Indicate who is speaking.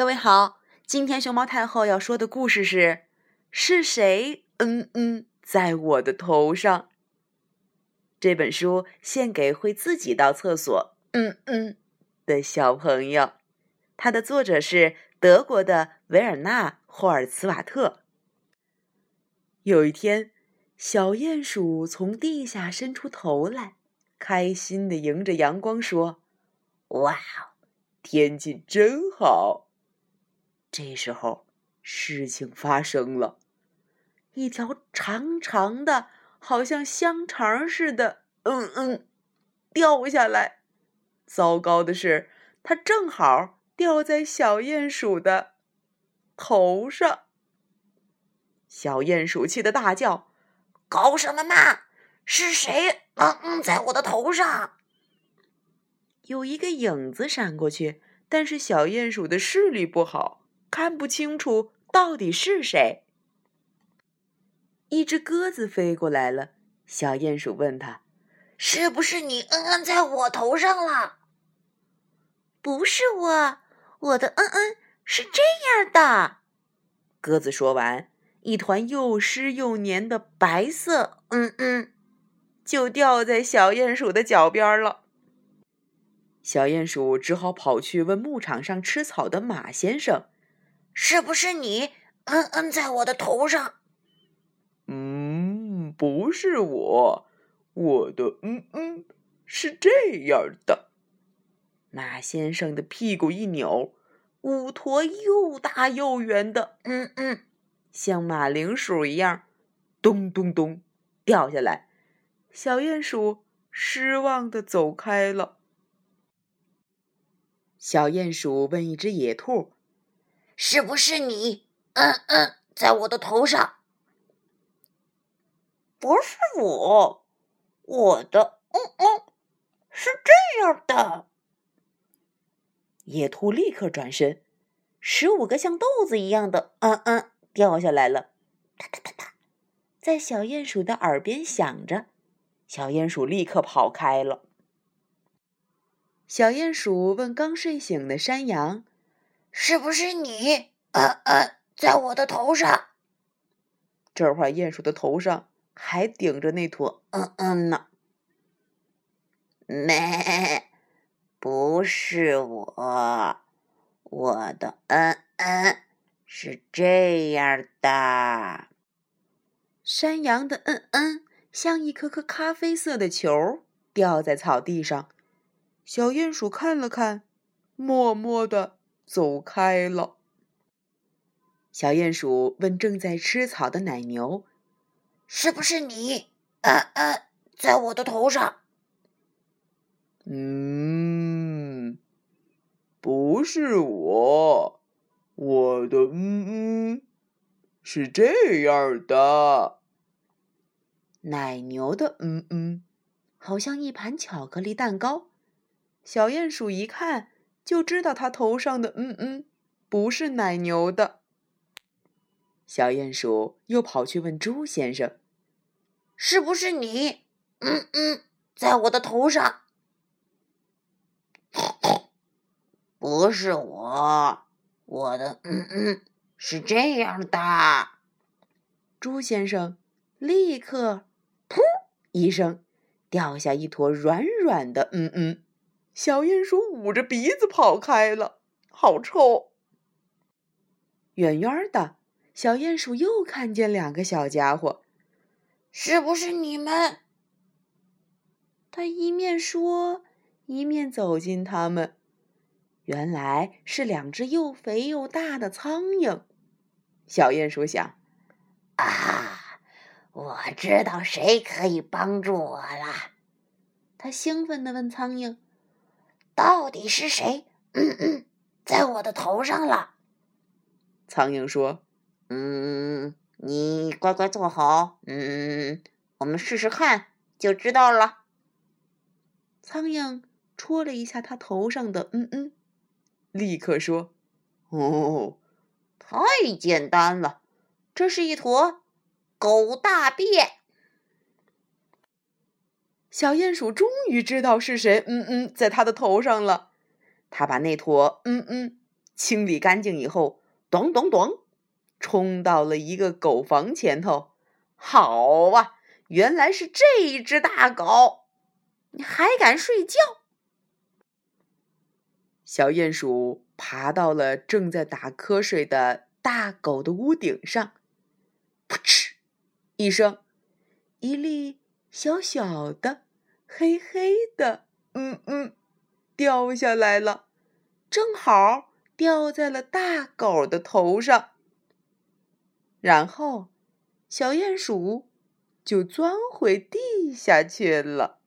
Speaker 1: 各位好，今天熊猫太后要说的故事是：是谁嗯嗯在我的头上？这本书献给会自己到厕所嗯嗯的小朋友。它的作者是德国的维尔纳·霍尔茨瓦特。有一天，小鼹鼠从地下伸出头来，开心的迎着阳光说：“哇哦，天气真好！”这时候，事情发生了，一条长长的、好像香肠似的“嗯嗯”掉下来。糟糕的是，它正好掉在小鼹鼠的头上。小鼹鼠气得大叫：“
Speaker 2: 搞什么嘛！是谁“嗯嗯”在我的头上？”
Speaker 1: 有一个影子闪过去，但是小鼹鼠的视力不好。看不清楚到底是谁。一只鸽子飞过来了，小鼹鼠问他：“
Speaker 2: 是不是你嗯嗯在我头上了？”“
Speaker 3: 不是我，我的嗯嗯是这样的。”
Speaker 1: 鸽子说完，一团又湿又黏的白色嗯嗯就掉在小鼹鼠的脚边了。小鼹鼠只好跑去问牧场上吃草的马先生。
Speaker 2: 是不是你嗯嗯在我的头上？
Speaker 4: 嗯，不是我，我的嗯嗯是这样的。
Speaker 1: 马先生的屁股一扭，五坨又大又圆的嗯嗯，像马铃薯一样，咚咚咚掉下来。小鼹鼠失望的走开了。小鼹鼠问一只野兔。
Speaker 2: 是不是你？嗯嗯，在我的头上。
Speaker 3: 不是我，我的嗯嗯是这样的。
Speaker 1: 野兔立刻转身，十五个像豆子一样的嗯嗯掉下来了，哒哒哒哒，在小鼹鼠的耳边响着。小鼹鼠立刻跑开了。小鼹鼠问刚睡醒的山羊。
Speaker 2: 是不是你？嗯嗯，在我的头上。
Speaker 1: 这会儿，鼹鼠的头上还顶着那坨嗯嗯呢。
Speaker 2: 没，不是我，我的嗯嗯是这样的。
Speaker 1: 山羊的嗯嗯像一颗颗咖啡色的球，掉在草地上。小鼹鼠看了看，默默的。走开了。小鼹鼠问正在吃草的奶牛：“
Speaker 2: 是不是你？嗯嗯，在我的头上？”“
Speaker 4: 嗯，不是我，我的嗯嗯是这样的。”
Speaker 1: 奶牛的嗯嗯好像一盘巧克力蛋糕。小鼹鼠一看。就知道它头上的嗯嗯不是奶牛的。小鼹鼠又跑去问猪先生：“
Speaker 2: 是不是你？嗯嗯，在我的头上？”“不是我，我的嗯嗯是这样的。”
Speaker 1: 猪先生立刻“噗”一声掉下一坨软软的嗯嗯。小鼹鼠捂着鼻子跑开了，好臭！远远的，小鼹鼠又看见两个小家伙，
Speaker 2: 是不是你们？
Speaker 1: 他一面说，一面走近他们。原来是两只又肥又大的苍蝇。小鼹鼠想：
Speaker 2: 啊，我知道谁可以帮助我了。
Speaker 1: 他兴奋地问苍蝇。
Speaker 2: 到底是谁？嗯嗯，在我的头上了。
Speaker 1: 苍蝇说：“
Speaker 2: 嗯，你乖乖坐好。嗯，我们试试看，就知道了。”
Speaker 1: 苍蝇戳了一下他头上的嗯嗯，立刻说：“
Speaker 2: 哦，太简单了，这是一坨狗大便。”
Speaker 1: 小鼹鼠终于知道是谁，嗯嗯，在他的头上了。他把那坨嗯嗯清理干净以后，咚咚咚，冲到了一个狗房前头。好啊，原来是这只大狗，你还敢睡觉？小鼹鼠爬到了正在打瞌睡的大狗的屋顶上，噗嗤一声，一粒小小的、黑黑的，嗯嗯，掉下来了，正好掉在了大狗的头上。然后，小鼹鼠就钻回地下去了。